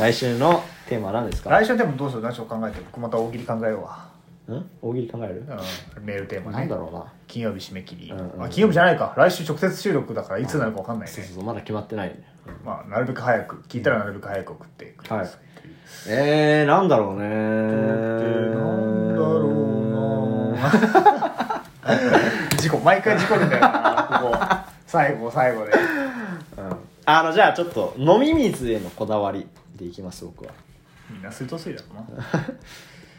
Speaker 1: 来週のテーマは何ですか？
Speaker 2: 来週でもどうする何しよう考えて僕また大喜利考えようわ、
Speaker 1: ん？大喜利考える？
Speaker 2: うん、メールテーマね。
Speaker 1: なんだろうな。
Speaker 2: 金曜日締め切り、
Speaker 1: うんうん
Speaker 2: あ金曜日じゃないか。来週直接収録だからい。つになるか分かんないね、
Speaker 1: そうそうまだ決まってないね。
Speaker 2: まあなるべく早く聞いたらなるべく早く送ってくださいという。
Speaker 1: えー、なんだろうね
Speaker 2: なんだろうな 事故毎回事故るんだよなここ。最後最後で。
Speaker 1: あのじゃあちょっと飲み水へのこだわりでいきます僕は。
Speaker 2: みんな水道水だろうな。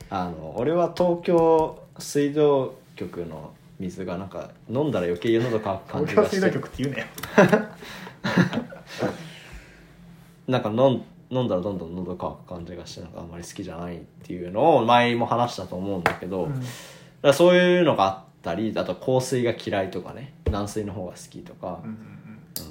Speaker 1: あの俺は東京水道局の水がなんか飲んだら余計喉乾く感
Speaker 2: 東京水道
Speaker 1: じがして
Speaker 2: 局って言うねよ。
Speaker 1: なんか飲ん飲んだらどんどん喉乾く感じがしてなんかあんまり好きじゃないっていうのを前も話したと思うんだけど、だからそういうのがあったりあと香水が嫌いとかね軟水の方が好きとか、うん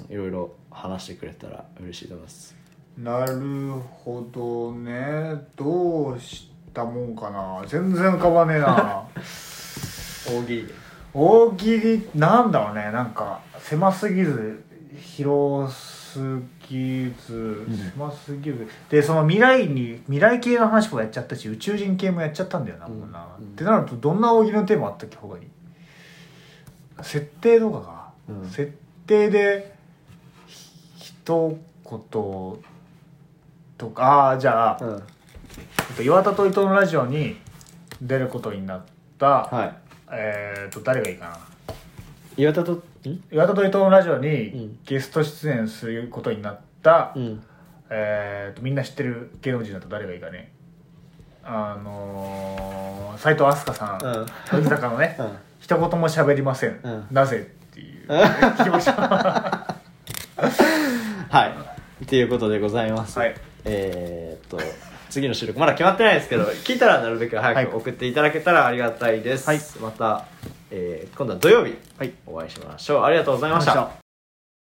Speaker 1: いろいろ話してくれたら嬉しいと思います。
Speaker 2: なるほどね。どうしたもんかな。全然浮かばねえな。
Speaker 1: 大喜利。で
Speaker 2: 大喜利なんだろうね。なんか狭すぎず広すぎず狭すぎず、でその未来に未来系の話もやっちゃったし宇宙人系もやっちゃったんだよな、もうな、
Speaker 1: うん。
Speaker 2: ってなるとどんな大喜利のテーマあったっけ他に？設定とかか、
Speaker 1: うん。
Speaker 2: 設定でひ一言とかああじゃあ、
Speaker 1: うん。
Speaker 2: えっと岩田と伊藤のラジオに出ることになった、
Speaker 1: はい。
Speaker 2: えっと誰がいいかな？
Speaker 1: 岩田とん？
Speaker 2: 岩田と伊藤のラジオ
Speaker 1: う
Speaker 2: に
Speaker 1: ん。
Speaker 2: ゲスト出演することになった、
Speaker 1: うん。
Speaker 2: えー、とみんな知ってる芸能人だと誰がいいかね？あのー、斎藤飛鳥さん。
Speaker 1: うん。
Speaker 2: 乃木坂のね、
Speaker 1: うん
Speaker 2: 一言も喋りません、
Speaker 1: うん
Speaker 2: なぜっていう聞きました
Speaker 1: はい。ということでございます。
Speaker 2: はい
Speaker 1: えーっと、次の収録まだ決まってないですけど、聞いたらなるべく早く送っていただけたらありがたいです。
Speaker 2: はい
Speaker 1: また、えー今度は土曜日、お会いしましょう。ありがとうござい。
Speaker 2: ありがとうございました